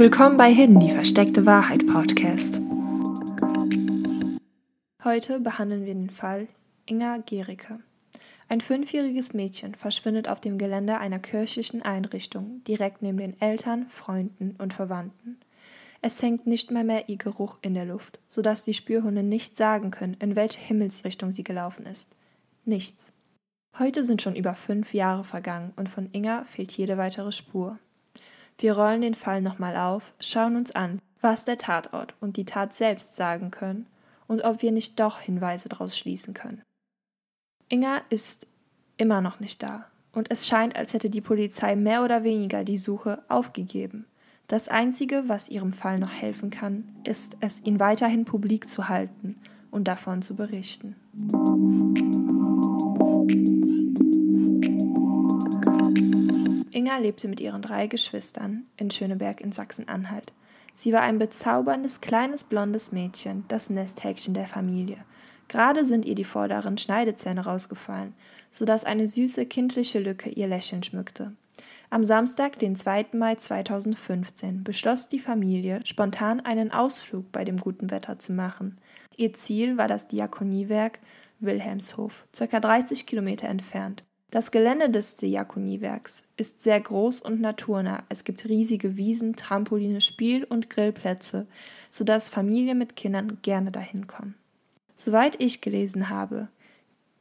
Willkommen bei Hidden, die versteckte Wahrheit Podcast. Heute behandeln wir den Fall Inga Gericke. Ein fünfjähriges Mädchen verschwindet auf dem Gelände einer kirchlichen Einrichtung direkt neben den Eltern, Freunden und Verwandten. Es hängt nicht mal mehr ihr Geruch in der Luft, sodass die Spürhunde nicht sagen können, in welche Himmelsrichtung sie gelaufen ist. Nichts. Heute sind schon über fünf Jahre vergangen und von Inga fehlt jede weitere Spur. Wir rollen den Fall nochmal auf, schauen uns an, was der Tatort und die Tat selbst sagen können und ob wir nicht doch Hinweise daraus schließen können. Inga ist immer noch nicht da und es scheint, als hätte die Polizei mehr oder weniger die Suche aufgegeben. Das Einzige, was ihrem Fall noch helfen kann, ist es, ihn weiterhin publik zu halten und davon zu berichten. Inga lebte mit ihren drei Geschwistern in Schöneberg in Sachsen-Anhalt. Sie war ein bezauberndes, kleines, blondes Mädchen, das Nesthäkchen der Familie. Gerade sind ihr die vorderen Schneidezähne rausgefallen, sodass eine süße, kindliche Lücke ihr Lächeln schmückte. Am Samstag, den 2. Mai 2015, beschloss die Familie, spontan einen Ausflug bei dem guten Wetter zu machen. Ihr Ziel war das Diakoniewerk Wilhelmshof, ca. 30 Kilometer entfernt. Das Gelände des Diakoniewerks ist sehr groß und naturnah. Es gibt riesige Wiesen, Trampoline, Spiel- und Grillplätze, sodass Familien mit Kindern gerne dahin kommen. Soweit ich gelesen habe,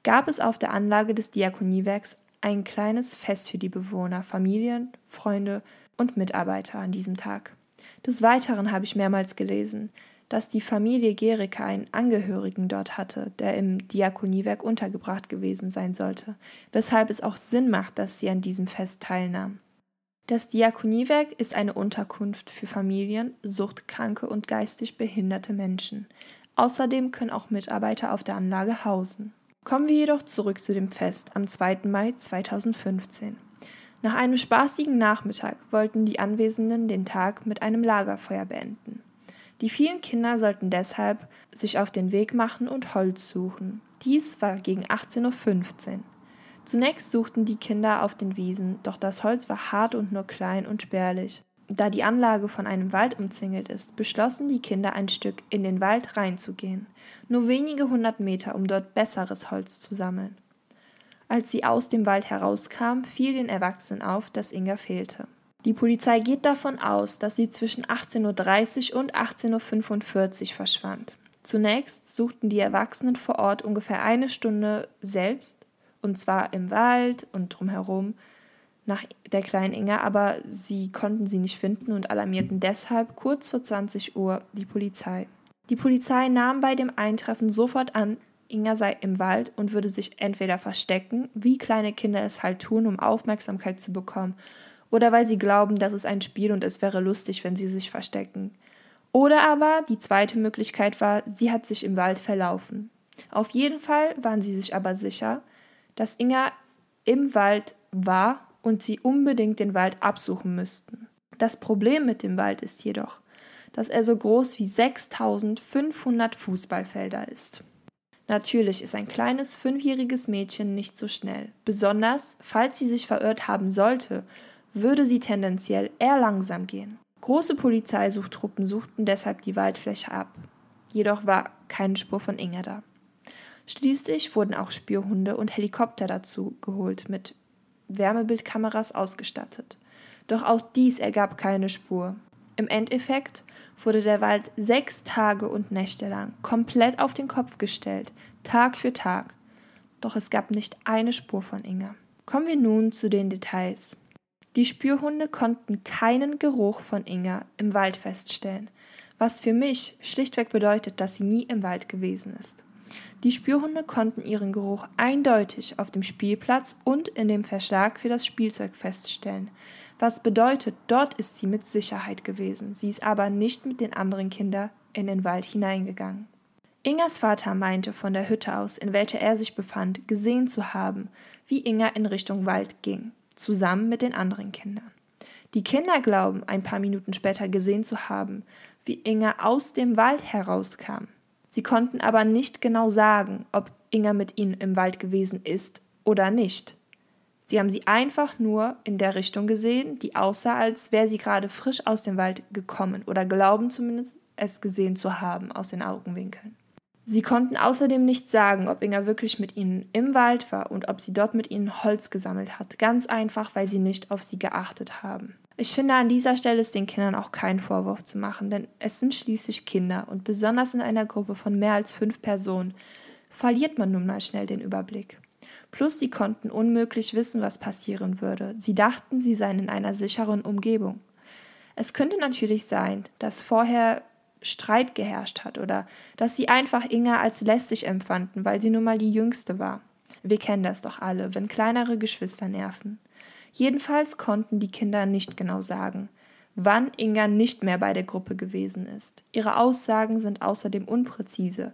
gab es auf der Anlage des Diakoniewerks ein kleines Fest für die Bewohner, Familien, Freunde und Mitarbeiter an diesem Tag. Des Weiteren habe ich mehrmals gelesen, dass die Familie Gericke einen Angehörigen dort hatte, der im Diakoniewerk untergebracht gewesen sein sollte, weshalb es auch Sinn macht, dass sie an diesem Fest teilnahm. Das Diakoniewerk ist eine Unterkunft für Familien, suchtkranke und geistig behinderte Menschen. Außerdem können auch Mitarbeiter auf der Anlage hausen. Kommen wir jedoch zurück zu dem Fest am 2. Mai 2015. Nach einem spaßigen Nachmittag wollten die Anwesenden den Tag mit einem Lagerfeuer beenden. Die vielen Kinder sollten deshalb sich auf den Weg machen und Holz suchen. Dies war gegen 18.15 Uhr. Zunächst suchten die Kinder auf den Wiesen, doch das Holz war hart und nur klein und spärlich. Da die Anlage von einem Wald umzingelt ist, beschlossen die Kinder ein Stück in den Wald reinzugehen, nur wenige hundert Meter, um dort besseres Holz zu sammeln. Als sie aus dem Wald herauskamen, fiel den Erwachsenen auf, dass Inga fehlte. Die Polizei geht davon aus, dass sie zwischen 18.30 Uhr und 18.45 Uhr verschwand. Zunächst suchten die Erwachsenen vor Ort ungefähr eine Stunde selbst, und zwar im Wald und drumherum, nach der kleinen Inga, aber sie konnten sie nicht finden und alarmierten deshalb kurz vor 20 Uhr die Polizei. Die Polizei nahm bei dem Eintreffen sofort an, Inga sei im Wald und würde sich entweder verstecken, wie kleine Kinder es halt tun, um Aufmerksamkeit zu bekommen, oder weil sie glauben, das ist ein Spiel und es wäre lustig, wenn sie sich verstecken. Oder aber die zweite Möglichkeit war, sie hat sich im Wald verlaufen. Auf jeden Fall waren sie sich aber sicher, dass Inga im Wald war und sie unbedingt den Wald absuchen müssten. Das Problem mit dem Wald ist jedoch, dass er so groß wie 6500 Fußballfelder ist. Natürlich ist ein kleines fünfjähriges Mädchen nicht so schnell, besonders falls sie sich verirrt haben sollte, würde sie tendenziell eher langsam gehen. Große Polizeisuchtruppen suchten deshalb die Waldfläche ab. Jedoch war keine Spur von Inge da. Schließlich wurden auch Spürhunde und Helikopter dazu geholt mit Wärmebildkameras ausgestattet. Doch auch dies ergab keine Spur. Im Endeffekt wurde der Wald sechs Tage und Nächte lang komplett auf den Kopf gestellt, Tag für Tag. Doch es gab nicht eine Spur von Inge. Kommen wir nun zu den Details. Die Spürhunde konnten keinen Geruch von Inga im Wald feststellen, was für mich schlichtweg bedeutet, dass sie nie im Wald gewesen ist. Die Spürhunde konnten ihren Geruch eindeutig auf dem Spielplatz und in dem Verschlag für das Spielzeug feststellen, was bedeutet, dort ist sie mit Sicherheit gewesen. Sie ist aber nicht mit den anderen Kindern in den Wald hineingegangen. Ingas Vater meinte von der Hütte aus, in welcher er sich befand, gesehen zu haben, wie Inga in Richtung Wald ging, zusammen mit den anderen Kindern. Die Kinder glauben, ein paar Minuten später gesehen zu haben, wie Inga aus dem Wald herauskam. Sie konnten aber nicht genau sagen, ob Inga mit ihnen im Wald gewesen ist oder nicht. Sie haben sie einfach nur in der Richtung gesehen, die aussah, als wäre sie gerade frisch aus dem Wald gekommen oder glauben zumindest es gesehen zu haben aus den Augenwinkeln. Sie konnten außerdem nicht sagen, ob Inga wirklich mit ihnen im Wald war und ob sie dort mit ihnen Holz gesammelt hat, ganz einfach, weil sie nicht auf sie geachtet haben. Ich finde, an dieser Stelle ist den Kindern auch kein Vorwurf zu machen, denn es sind schließlich Kinder und besonders in einer Gruppe von mehr als fünf Personen verliert man nun mal schnell den Überblick. Plus sie konnten unmöglich wissen, was passieren würde. Sie dachten, sie seien in einer sicheren Umgebung. Es könnte natürlich sein, dass vorher Streit geherrscht hat oder dass sie einfach Inga als lästig empfanden, weil sie nun mal die jüngste war. Wir kennen das doch alle, wenn kleinere Geschwister nerven. Jedenfalls konnten die Kinder nicht genau sagen, wann Inga nicht mehr bei der Gruppe gewesen ist. Ihre Aussagen sind außerdem unpräzise,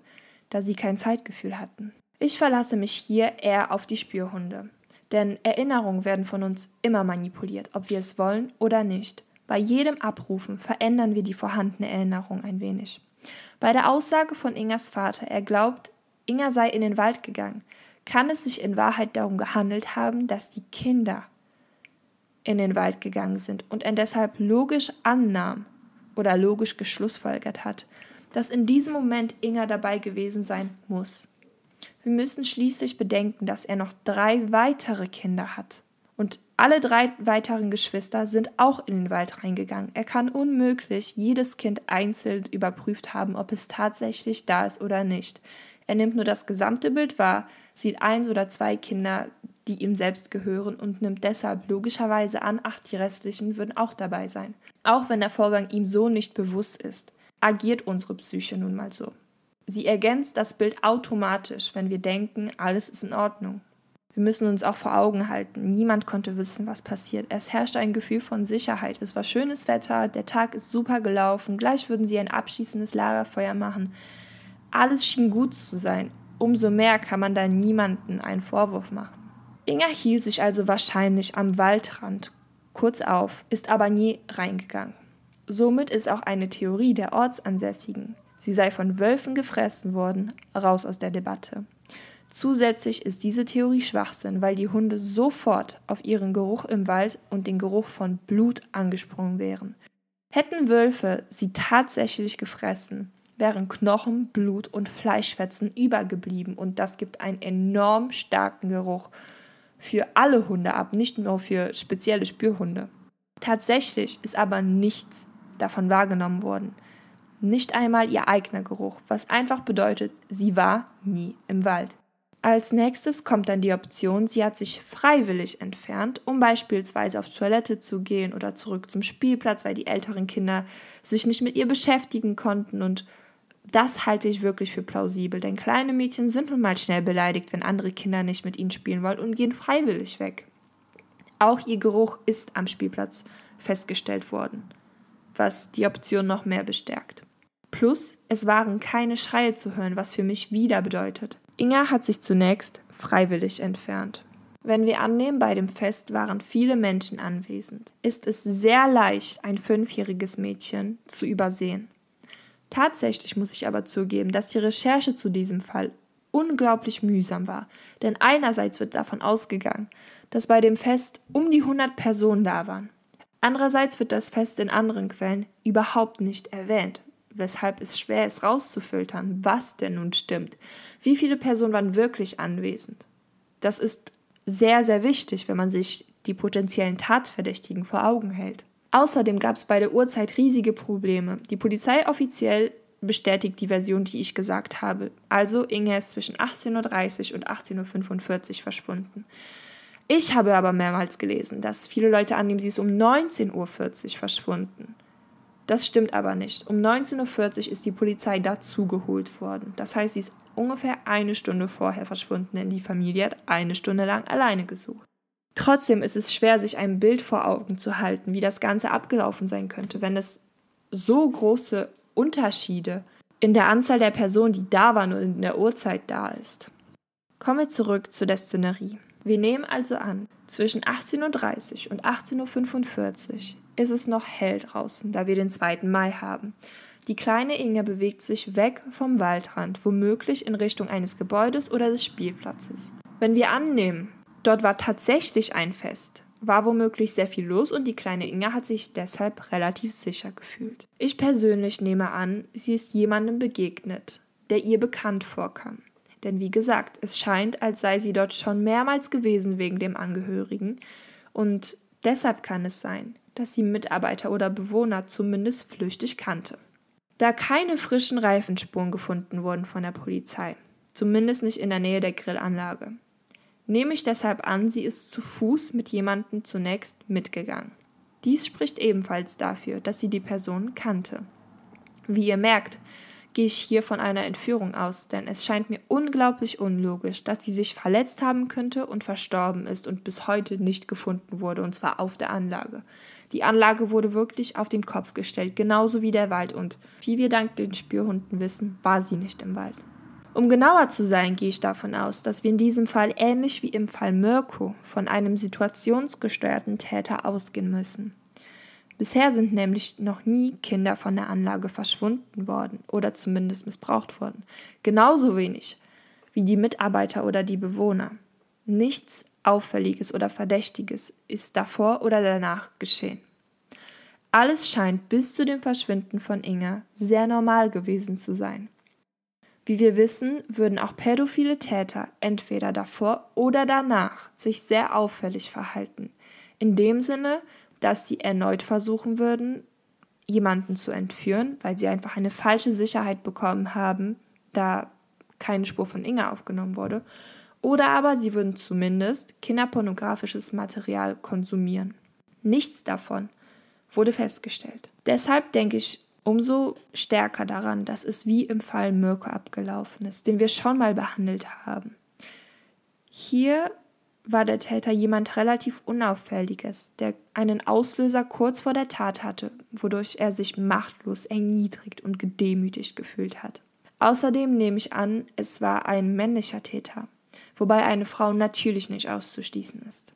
da sie kein Zeitgefühl hatten. Ich verlasse mich hier eher auf die Spürhunde. Denn Erinnerungen werden von uns immer manipuliert, ob wir es wollen oder nicht. Bei jedem Abrufen verändern wir die vorhandene Erinnerung ein wenig. Bei der Aussage von Ingers Vater, er glaubt, Inga sei in den Wald gegangen, kann es sich in Wahrheit darum gehandelt haben, dass die Kinder in den Wald gegangen sind und er deshalb logisch annahm oder logisch geschlussfolgert hat, dass in diesem Moment Inga dabei gewesen sein muss. Wir müssen schließlich bedenken, dass er noch drei weitere Kinder hat. Und alle drei weiteren Geschwister sind auch in den Wald reingegangen. Er kann unmöglich jedes Kind einzeln überprüft haben, ob es tatsächlich da ist oder nicht. Er nimmt nur das gesamte Bild wahr, sieht eins oder zwei Kinder, die ihm selbst gehören und nimmt deshalb logischerweise an, ach, die restlichen würden auch dabei sein. Auch wenn der Vorgang ihm so nicht bewusst ist, agiert unsere Psyche nun mal so. Sie ergänzt das Bild automatisch, wenn wir denken, alles ist in Ordnung. Wir müssen uns auch vor Augen halten, niemand konnte wissen, was passiert. Es herrschte ein Gefühl von Sicherheit. Es war schönes Wetter, der Tag ist super gelaufen, gleich würden sie ein abschließendes Lagerfeuer machen. Alles schien gut zu sein. Umso mehr kann man da niemanden einen Vorwurf machen. Inga hielt sich also wahrscheinlich am Waldrand kurz auf, ist aber nie reingegangen. Somit ist auch eine Theorie der Ortsansässigen, sie sei von Wölfen gefressen worden, raus aus der Debatte. Zusätzlich ist diese Theorie Schwachsinn, weil die Hunde sofort auf ihren Geruch im Wald und den Geruch von Blut angesprungen wären. Hätten Wölfe sie tatsächlich gefressen, wären Knochen, Blut und Fleischfetzen übergeblieben und das gibt einen enorm starken Geruch für alle Hunde ab, nicht nur für spezielle Spürhunde. Tatsächlich ist aber nichts davon wahrgenommen worden nicht einmal ihr eigener Geruch, was einfach bedeutet, sie war nie im Wald. Als nächstes kommt dann die Option, sie hat sich freiwillig entfernt, um beispielsweise auf Toilette zu gehen oder zurück zum Spielplatz, weil die älteren Kinder sich nicht mit ihr beschäftigen konnten und das halte ich wirklich für plausibel, denn kleine Mädchen sind nun mal schnell beleidigt, wenn andere Kinder nicht mit ihnen spielen wollen und gehen freiwillig weg. Auch ihr Geruch ist am Spielplatz festgestellt worden, was die Option noch mehr bestärkt. Plus, es waren keine Schreie zu hören, was für mich wieder bedeutet. Inga hat sich zunächst freiwillig entfernt. Wenn wir annehmen, bei dem Fest waren viele Menschen anwesend, ist es sehr leicht, ein fünfjähriges Mädchen zu übersehen. Tatsächlich muss ich aber zugeben, dass die Recherche zu diesem Fall unglaublich mühsam war, denn einerseits wird davon ausgegangen, dass bei dem Fest um die 100 Personen da waren. Andererseits wird das Fest in anderen Quellen überhaupt nicht erwähnt, weshalb es schwer ist rauszufiltern, was denn nun stimmt. Wie viele Personen waren wirklich anwesend? Das ist sehr, sehr wichtig, wenn man sich die potenziellen Tatverdächtigen vor Augen hält. Außerdem gab es bei der Uhrzeit riesige Probleme. Die Polizei offiziell bestätigt die Version, die ich gesagt habe. Also Inge ist zwischen 18.30 Uhr und 18.45 Uhr verschwunden. Ich habe aber mehrmals gelesen, dass viele Leute annehmen, sie ist um 19.40 Uhr verschwunden. Das stimmt aber nicht. Um 19.40 Uhr ist die Polizei dazugeholt worden. Das heißt, sie ist ungefähr eine Stunde vorher verschwunden, denn die Familie hat eine Stunde lang alleine gesucht. Trotzdem ist es schwer, sich ein Bild vor Augen zu halten, wie das Ganze abgelaufen sein könnte, wenn es so große Unterschiede in der Anzahl der Personen, die da waren und in der Uhrzeit da ist. Kommen wir zurück zu der Szenerie. Wir nehmen also an, zwischen 18.30 Uhr und 18.45 Uhr ist es noch hell draußen, da wir den 2. Mai haben. Die kleine Inge bewegt sich weg vom Waldrand, womöglich in Richtung eines Gebäudes oder des Spielplatzes. Wenn wir annehmen, Dort war tatsächlich ein Fest, war womöglich sehr viel los und die kleine Inga hat sich deshalb relativ sicher gefühlt. Ich persönlich nehme an, sie ist jemandem begegnet, der ihr bekannt vorkam. Denn wie gesagt, es scheint, als sei sie dort schon mehrmals gewesen wegen dem Angehörigen und deshalb kann es sein, dass sie Mitarbeiter oder Bewohner zumindest flüchtig kannte. Da keine frischen Reifenspuren gefunden wurden von der Polizei, zumindest nicht in der Nähe der Grillanlage, nehme ich deshalb an, sie ist zu Fuß mit jemandem zunächst mitgegangen. Dies spricht ebenfalls dafür, dass sie die Person kannte. Wie ihr merkt, gehe ich hier von einer Entführung aus, denn es scheint mir unglaublich unlogisch, dass sie sich verletzt haben könnte und verstorben ist und bis heute nicht gefunden wurde, und zwar auf der Anlage. Die Anlage wurde wirklich auf den Kopf gestellt, genauso wie der Wald, und wie wir dank den Spürhunden wissen, war sie nicht im Wald. Um genauer zu sein, gehe ich davon aus, dass wir in diesem Fall ähnlich wie im Fall Mirko von einem situationsgesteuerten Täter ausgehen müssen. Bisher sind nämlich noch nie Kinder von der Anlage verschwunden worden oder zumindest missbraucht worden. Genauso wenig wie die Mitarbeiter oder die Bewohner. Nichts Auffälliges oder Verdächtiges ist davor oder danach geschehen. Alles scheint bis zu dem Verschwinden von Inga sehr normal gewesen zu sein. Wie wir wissen, würden auch pädophile Täter entweder davor oder danach sich sehr auffällig verhalten. In dem Sinne, dass sie erneut versuchen würden, jemanden zu entführen, weil sie einfach eine falsche Sicherheit bekommen haben, da keine Spur von Inga aufgenommen wurde. Oder aber sie würden zumindest kinderpornografisches Material konsumieren. Nichts davon wurde festgestellt. Deshalb denke ich umso stärker daran, dass es wie im Fall Mirko abgelaufen ist, den wir schon mal behandelt haben. Hier war der Täter jemand relativ Unauffälliges, der einen Auslöser kurz vor der Tat hatte, wodurch er sich machtlos, erniedrigt und gedemütigt gefühlt hat. Außerdem nehme ich an, es war ein männlicher Täter, wobei eine Frau natürlich nicht auszuschließen ist.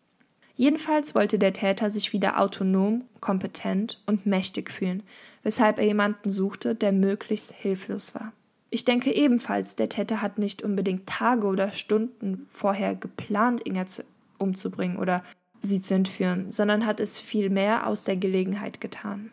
Jedenfalls wollte der Täter sich wieder autonom, kompetent und mächtig fühlen, weshalb er jemanden suchte, der möglichst hilflos war. Ich denke ebenfalls, der Täter hat nicht unbedingt Tage oder Stunden vorher geplant, Inga zu, umzubringen oder sie zu entführen, sondern hat es vielmehr aus der Gelegenheit getan.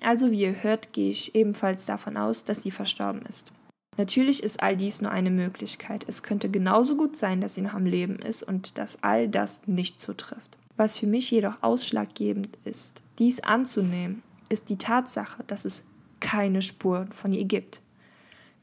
Also wie ihr hört, gehe ich ebenfalls davon aus, dass sie verstorben ist. Natürlich ist all dies nur eine Möglichkeit. Es könnte genauso gut sein, dass sie noch am Leben ist und dass all das nicht zutrifft. Was für mich jedoch ausschlaggebend ist, dies anzunehmen, ist die Tatsache, dass es keine Spuren von ihr gibt.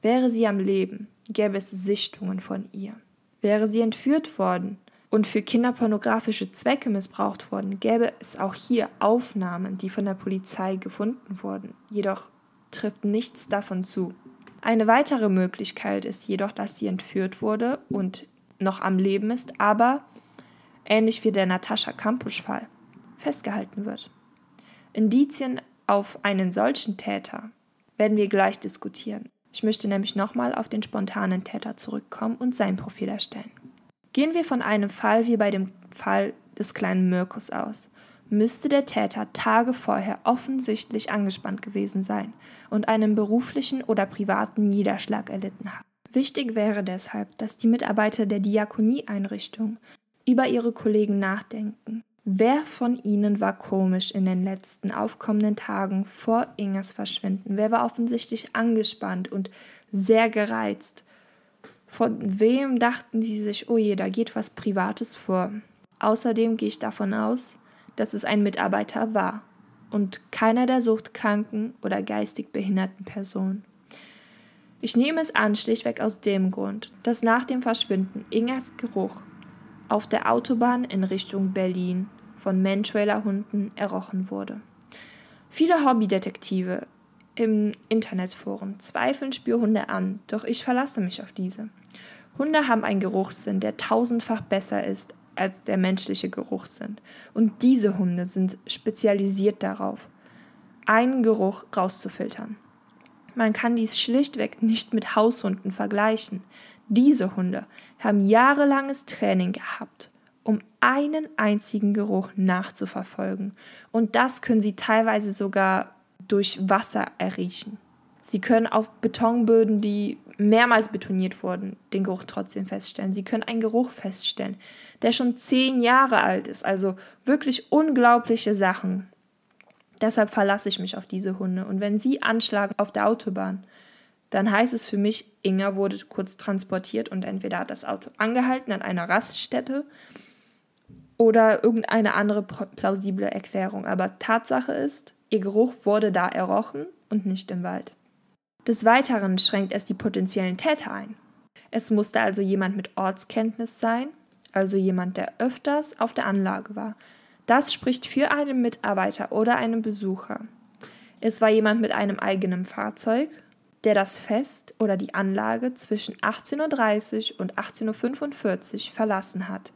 Wäre sie am Leben, gäbe es Sichtungen von ihr. Wäre sie entführt worden und für kinderpornografische Zwecke missbraucht worden, gäbe es auch hier Aufnahmen, die von der Polizei gefunden wurden. Jedoch trifft nichts davon zu. Eine weitere Möglichkeit ist jedoch, dass sie entführt wurde und noch am Leben ist, aber ähnlich wie der Natascha Kampusch-Fall festgehalten wird. Indizien auf einen solchen Täter werden wir gleich diskutieren. Ich möchte nämlich nochmal auf den spontanen Täter zurückkommen und sein Profil erstellen. Gehen wir von einem Fall wie bei dem Fall des kleinen Mirkus aus. Müsste der Täter Tage vorher offensichtlich angespannt gewesen sein und einen beruflichen oder privaten Niederschlag erlitten haben. Wichtig wäre deshalb, dass die Mitarbeiter der Diakonieeinrichtung über ihre Kollegen nachdenken Wer von ihnen war komisch in den letzten aufkommenden Tagen vor Inges Verschwinden? Wer war offensichtlich angespannt und sehr gereizt? Von wem dachten sie sich, oh je, da geht was Privates vor? Außerdem gehe ich davon aus, dass es ein Mitarbeiter war und keiner der suchtkranken oder geistig behinderten Personen. Ich nehme es an, schlichtweg aus dem Grund, dass nach dem Verschwinden Ingers Geruch auf der Autobahn in Richtung Berlin von Mantrailer-Hunden errochen wurde. Viele Hobbydetektive im Internetforum zweifeln Spürhunde an, doch ich verlasse mich auf diese. Hunde haben einen Geruchssinn, der tausendfach besser ist als der menschliche Geruchssinn. Und diese Hunde sind spezialisiert darauf, einen Geruch rauszufiltern. Man kann dies schlichtweg nicht mit Haushunden vergleichen. Diese Hunde haben jahrelanges Training gehabt, um einen einzigen Geruch nachzuverfolgen. Und das können sie teilweise sogar durch Wasser erriechen. Sie können auf Betonböden, die mehrmals betoniert wurden, den Geruch trotzdem feststellen. Sie können einen Geruch feststellen, der schon zehn Jahre alt ist. Also wirklich unglaubliche Sachen. Deshalb verlasse ich mich auf diese Hunde. Und wenn sie anschlagen auf der Autobahn, dann heißt es für mich, Inga wurde kurz transportiert und entweder hat das Auto angehalten an einer Raststätte oder irgendeine andere plausible Erklärung. Aber Tatsache ist, ihr Geruch wurde da errochen und nicht im Wald. Des Weiteren schränkt es die potenziellen Täter ein. Es musste also jemand mit Ortskenntnis sein, also jemand, der öfters auf der Anlage war. Das spricht für einen Mitarbeiter oder einen Besucher. Es war jemand mit einem eigenen Fahrzeug, der das Fest oder die Anlage zwischen 18.30 Uhr und 18.45 Uhr verlassen hat.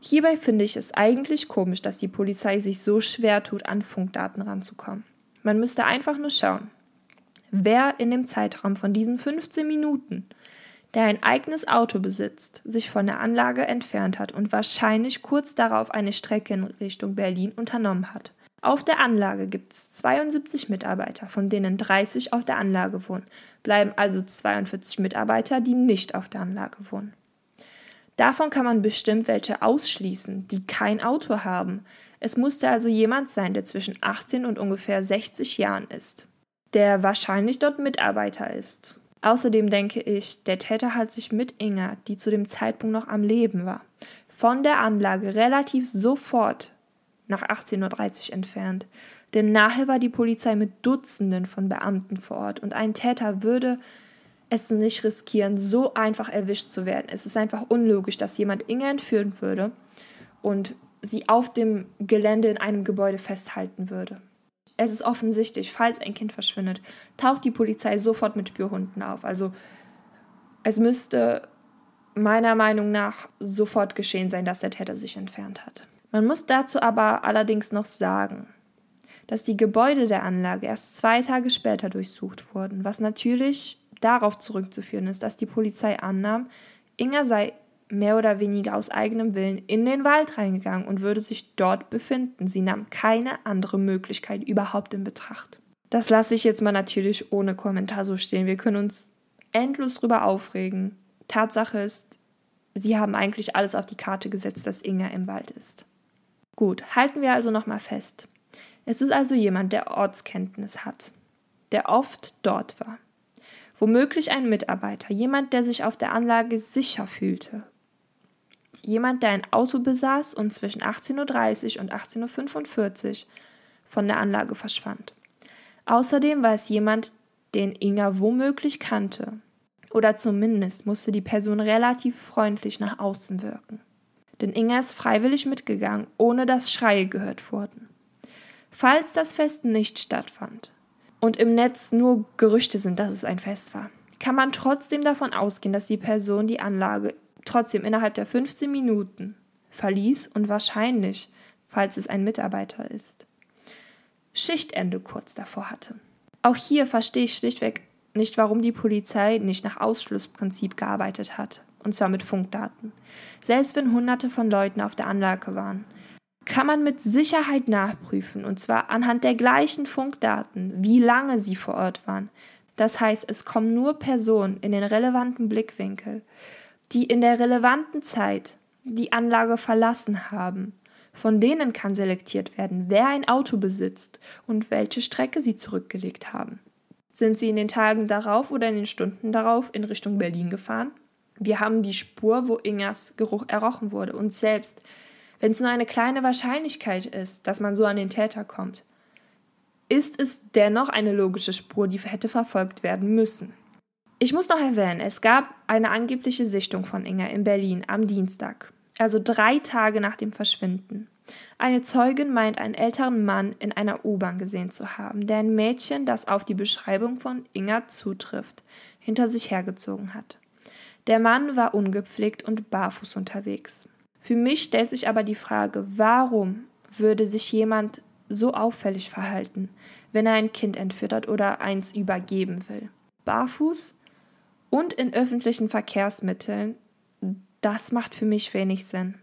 Hierbei finde ich es eigentlich komisch, dass die Polizei sich so schwer tut, an Funkdaten ranzukommen. Man müsste einfach nur schauen, wer in dem Zeitraum von diesen 15 Minuten, der ein eigenes Auto besitzt, sich von der Anlage entfernt hat und wahrscheinlich kurz darauf eine Strecke in Richtung Berlin unternommen hat. Auf der Anlage gibt es 72 Mitarbeiter, von denen 30 auf der Anlage wohnen, bleiben also 42 Mitarbeiter, die nicht auf der Anlage wohnen. Davon kann man bestimmt welche ausschließen, die kein Auto haben. Es musste also jemand sein, der zwischen 18 und ungefähr 60 Jahren ist, der wahrscheinlich dort Mitarbeiter ist. Außerdem denke ich, der Täter hat sich mit Inga, die zu dem Zeitpunkt noch am Leben war, von der Anlage relativ sofort nach 18.30 Uhr entfernt. Denn nachher war die Polizei mit Dutzenden von Beamten vor Ort und ein Täter würde es nicht riskieren, so einfach erwischt zu werden. Es ist einfach unlogisch, dass jemand Inge entführen würde und sie auf dem Gelände in einem Gebäude festhalten würde. Es ist offensichtlich, falls ein Kind verschwindet, taucht die Polizei sofort mit Spürhunden auf. Also es müsste meiner Meinung nach sofort geschehen sein, dass der Täter sich entfernt hat. Man muss dazu aber allerdings noch sagen, dass die Gebäude der Anlage erst zwei Tage später durchsucht wurden, was natürlich darauf zurückzuführen ist, dass die Polizei annahm, Inga sei mehr oder weniger aus eigenem Willen in den Wald reingegangen und würde sich dort befinden. Sie nahm keine andere Möglichkeit überhaupt in Betracht. Das lasse ich jetzt mal natürlich ohne Kommentar so stehen. Wir können uns endlos drüber aufregen. Tatsache ist, sie haben eigentlich alles auf die Karte gesetzt, dass Inga im Wald ist. Gut, halten wir also nochmal fest. Es ist also jemand, der Ortskenntnis hat, der oft dort war. Womöglich ein Mitarbeiter, jemand, der sich auf der Anlage sicher fühlte. Jemand, der ein Auto besaß und zwischen 18.30 Uhr und 18.45 Uhr von der Anlage verschwand. Außerdem war es jemand, den Inga womöglich kannte. Oder zumindest musste die Person relativ freundlich nach außen wirken. Denn Inga ist freiwillig mitgegangen, ohne dass Schreie gehört wurden. Falls das Fest nicht stattfand, und im Netz nur Gerüchte sind, dass es ein Fest war, kann man trotzdem davon ausgehen, dass die Person die Anlage trotzdem innerhalb der 15 Minuten verließ und wahrscheinlich, falls es ein Mitarbeiter ist, Schichtende kurz davor hatte. Auch hier verstehe ich schlichtweg nicht, warum die Polizei nicht nach Ausschlussprinzip gearbeitet hat, und zwar mit Funkdaten. Selbst wenn hunderte von Leuten auf der Anlage waren, kann man mit Sicherheit nachprüfen, und zwar anhand der gleichen Funkdaten, wie lange sie vor Ort waren. Das heißt, es kommen nur Personen in den relevanten Blickwinkel, die in der relevanten Zeit die Anlage verlassen haben. Von denen kann selektiert werden, wer ein Auto besitzt und welche Strecke sie zurückgelegt haben. Sind sie in den Tagen darauf oder in den Stunden darauf in Richtung Berlin gefahren? Wir haben die Spur, wo Ingers Geruch errochen wurde und selbst wenn es nur eine kleine Wahrscheinlichkeit ist, dass man so an den Täter kommt, ist es dennoch eine logische Spur, die hätte verfolgt werden müssen. Ich muss noch erwähnen, es gab eine angebliche Sichtung von Inga in Berlin am Dienstag, also drei Tage nach dem Verschwinden. Eine Zeugin meint, einen älteren Mann in einer U-Bahn gesehen zu haben, der ein Mädchen, das auf die Beschreibung von Inga zutrifft, hinter sich hergezogen hat. Der Mann war ungepflegt und barfuß unterwegs. Für mich stellt sich aber die Frage, warum würde sich jemand so auffällig verhalten, wenn er ein Kind entführt hat oder eins übergeben will? Barfuß und in öffentlichen Verkehrsmitteln, das macht für mich wenig Sinn.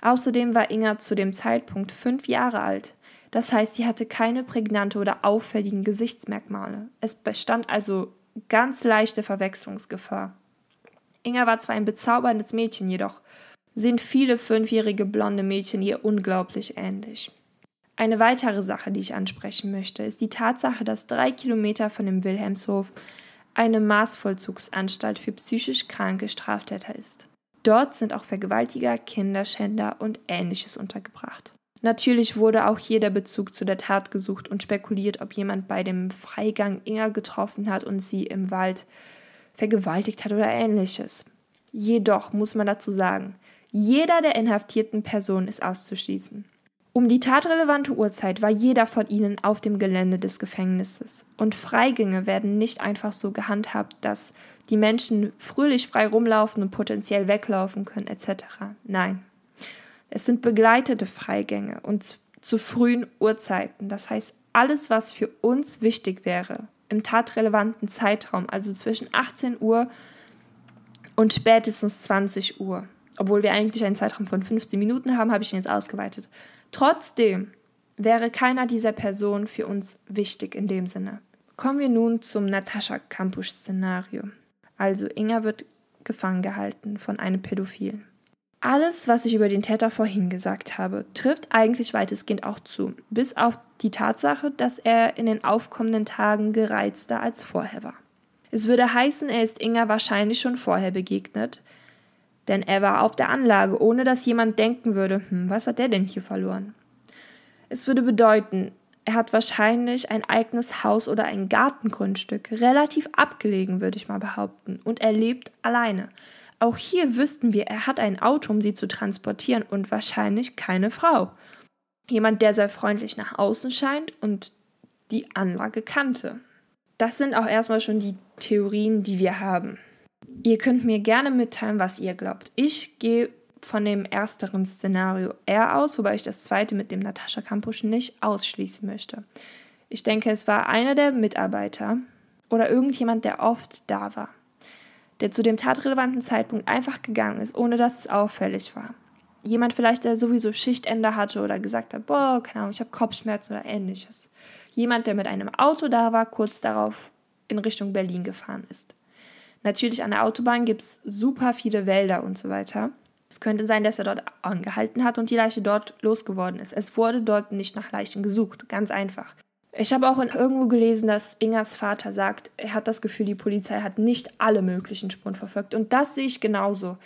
Außerdem war Inga zu dem Zeitpunkt fünf Jahre alt. Das heißt, sie hatte keine prägnante oder auffälligen Gesichtsmerkmale. Es bestand also ganz leichte Verwechslungsgefahr. Inga war zwar ein bezauberndes Mädchen, jedoch sehen viele fünfjährige blonde Mädchen ihr unglaublich ähnlich. Eine weitere Sache, die ich ansprechen möchte, ist die Tatsache, dass drei Kilometer von dem Wilhelmshof eine Maßvollzugsanstalt für psychisch kranke Straftäter ist. Dort sind auch Vergewaltiger, Kinderschänder und ähnliches untergebracht. Natürlich wurde auch hier der Bezug zu der Tat gesucht und spekuliert, ob jemand bei dem Freigang Inga getroffen hat und sie im Wald vergewaltigt hat oder ähnliches. Jedoch muss man dazu sagen, jeder der inhaftierten Personen ist auszuschließen. Um die tatrelevante Uhrzeit war jeder von ihnen auf dem Gelände des Gefängnisses. Und Freigänge werden nicht einfach so gehandhabt, dass die Menschen fröhlich frei rumlaufen und potenziell weglaufen können, etc. Nein. Es sind begleitete Freigänge und zu frühen Uhrzeiten. Das heißt, alles, was für uns wichtig wäre, im tatrelevanten Zeitraum, also zwischen 18 Uhr und spätestens 20 Uhr. Obwohl wir eigentlich einen Zeitraum von 15 Minuten haben, habe ich ihn jetzt ausgeweitet. Trotzdem wäre keiner dieser Personen für uns wichtig in dem Sinne. Kommen wir nun zum Natascha Campus-Szenario. Also Inga wird gefangen gehalten von einem Pädophilen. Alles, was ich über den Täter vorhin gesagt habe, trifft eigentlich weitestgehend auch zu, bis auf die Tatsache, dass er in den aufkommenden Tagen gereizter als vorher war. Es würde heißen, er ist Inga wahrscheinlich schon vorher begegnet, denn er war auf der Anlage, ohne dass jemand denken würde, hm, was hat der denn hier verloren? Es würde bedeuten, er hat wahrscheinlich ein eigenes Haus oder ein Gartengrundstück, relativ abgelegen, würde ich mal behaupten, und er lebt alleine. Auch hier wüssten wir, er hat ein Auto, um sie zu transportieren und wahrscheinlich keine Frau. Jemand, der sehr freundlich nach außen scheint und die Anlage kannte. Das sind auch erstmal schon die Theorien, die wir haben. Ihr könnt mir gerne mitteilen, was ihr glaubt. Ich gehe von dem ersteren Szenario eher aus, wobei ich das zweite mit dem Natascha Campus nicht ausschließen möchte. Ich denke, es war einer der Mitarbeiter oder irgendjemand, der oft da war, der zu dem tatrelevanten Zeitpunkt einfach gegangen ist, ohne dass es auffällig war. Jemand vielleicht, der sowieso Schichtende hatte oder gesagt hat, boah, keine Ahnung, ich habe Kopfschmerzen oder ähnliches. Jemand, der mit einem Auto da war, kurz darauf in Richtung Berlin gefahren ist. Natürlich an der Autobahn gibt es super viele Wälder und so weiter. Es könnte sein, dass er dort angehalten hat und die Leiche dort losgeworden ist. Es wurde dort nicht nach Leichen gesucht, ganz einfach. Ich habe auch irgendwo gelesen, dass Ingas Vater sagt, er hat das Gefühl, die Polizei hat nicht alle möglichen Spuren verfolgt. Und das sehe ich genauso.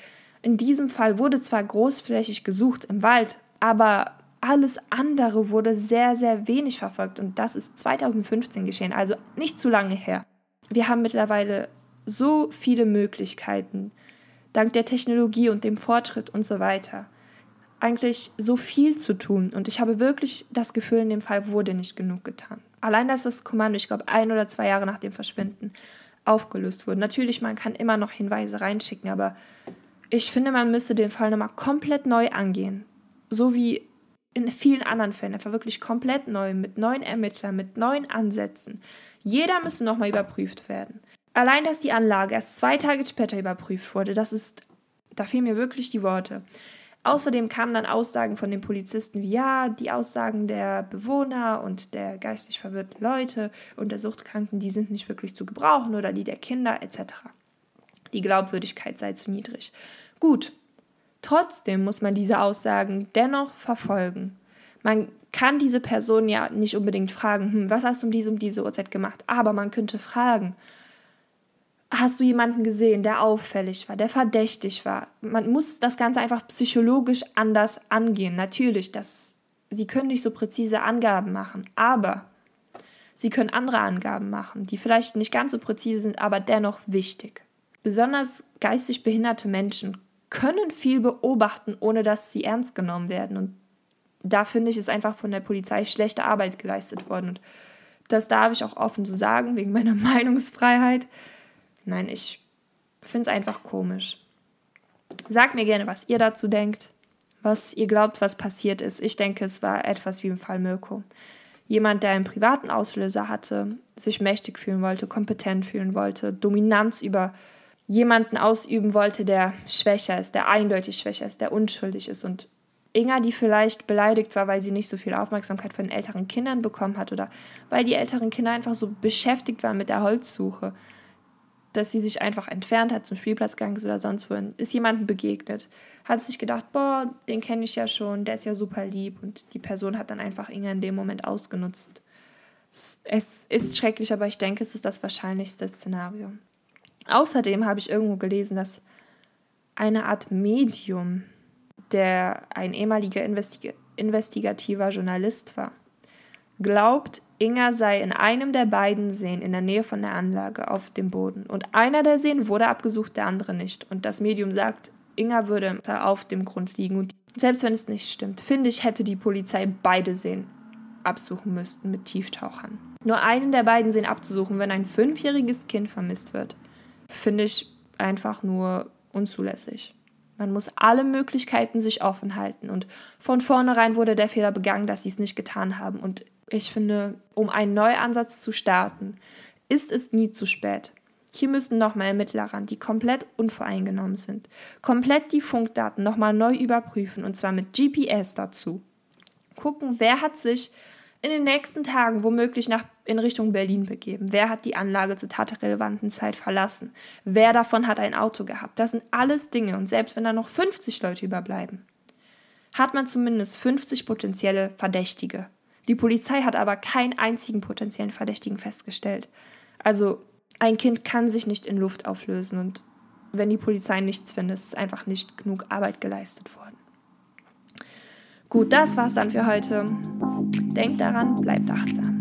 In diesem Fall wurde zwar großflächig gesucht im Wald, aber alles andere wurde sehr, sehr wenig verfolgt. Und das ist 2015 geschehen, also nicht zu lange her. Wir haben mittlerweile so viele Möglichkeiten, dank der Technologie und dem Fortschritt und so weiter. Eigentlich so viel zu tun und ich habe wirklich das Gefühl, in dem Fall wurde nicht genug getan. Allein, dass das Kommando, ich glaube, ein oder zwei Jahre nach dem Verschwinden aufgelöst wurde. Natürlich, man kann immer noch Hinweise reinschicken, aber ich finde, man müsste den Fall nochmal komplett neu angehen. So wie in vielen anderen Fällen, einfach wirklich komplett neu, mit neuen Ermittlern, mit neuen Ansätzen. Jeder müsste nochmal überprüft werden. Allein, dass die Anlage erst zwei Tage später überprüft wurde, das ist, da fehlen mir wirklich die Worte. Außerdem kamen dann Aussagen von den Polizisten wie ja, die Aussagen der Bewohner und der geistig verwirrten Leute und der Suchtkranken, die sind nicht wirklich zu gebrauchen oder die der Kinder etc. Die Glaubwürdigkeit sei zu niedrig. Gut, trotzdem muss man diese Aussagen dennoch verfolgen. Man kann diese Person ja nicht unbedingt fragen, hm, was hast du um diese um diese Uhrzeit gemacht, aber man könnte fragen, hast du jemanden gesehen, der auffällig war, der verdächtig war? Man muss das Ganze einfach psychologisch anders angehen. Natürlich, das, sie können nicht so präzise Angaben machen, aber sie können andere Angaben machen, die vielleicht nicht ganz so präzise sind, aber dennoch wichtig. Besonders geistig behinderte Menschen können viel beobachten, ohne dass sie ernst genommen werden. Und da finde ich, ist einfach von der Polizei schlechte Arbeit geleistet worden. Und das darf ich auch offen so sagen, wegen meiner Meinungsfreiheit. Nein, ich finde es einfach komisch. Sagt mir gerne, was ihr dazu denkt, was ihr glaubt, was passiert ist. Ich denke, es war etwas wie im Fall Mirko. Jemand, der einen privaten Auslöser hatte, sich mächtig fühlen wollte, kompetent fühlen wollte, Dominanz über jemanden ausüben wollte, der schwächer ist, der eindeutig schwächer ist, der unschuldig ist und Inga, die vielleicht beleidigt war, weil sie nicht so viel Aufmerksamkeit von den älteren Kindern bekommen hat oder weil die älteren Kinder einfach so beschäftigt waren mit der Holzsuche, dass sie sich einfach entfernt hat, zum Spielplatz ist oder sonst wohin, ist jemandem begegnet, hat sich gedacht, boah, den kenne ich ja schon, der ist ja super lieb und die Person hat dann einfach Inga in dem Moment ausgenutzt. Es ist schrecklich, aber ich denke, es ist das wahrscheinlichste Szenario. Außerdem habe ich irgendwo gelesen, dass eine Art Medium der ein ehemaliger Investig investigativer Journalist war, glaubt, Inga sei in einem der beiden Seen in der Nähe von der Anlage auf dem Boden. Und einer der Seen wurde abgesucht, der andere nicht. Und das Medium sagt, Inga würde auf dem Grund liegen. Und selbst wenn es nicht stimmt, finde ich, hätte die Polizei beide Seen absuchen müssten mit Tieftauchern. Nur einen der beiden Seen abzusuchen, wenn ein fünfjähriges Kind vermisst wird, finde ich einfach nur unzulässig. Man muss alle Möglichkeiten sich offen halten. Und von vornherein wurde der Fehler begangen, dass sie es nicht getan haben. Und ich finde, um einen Neuansatz zu starten, ist es nie zu spät. Hier müssen nochmal Ermittler ran, die komplett unvoreingenommen sind. Komplett die Funkdaten nochmal neu überprüfen und zwar mit GPS dazu. Gucken, wer hat sich in den nächsten Tagen womöglich nach, in Richtung Berlin begeben? Wer hat die Anlage zur tatrelevanten Zeit verlassen? Wer davon hat ein Auto gehabt? Das sind alles Dinge und selbst wenn da noch 50 Leute überbleiben, hat man zumindest 50 potenzielle Verdächtige. Die Polizei hat aber keinen einzigen potenziellen Verdächtigen festgestellt. Also ein Kind kann sich nicht in Luft auflösen und wenn die Polizei nichts findet, ist einfach nicht genug Arbeit geleistet worden. Gut, das war's dann für heute. Denkt daran, bleibt achtsam.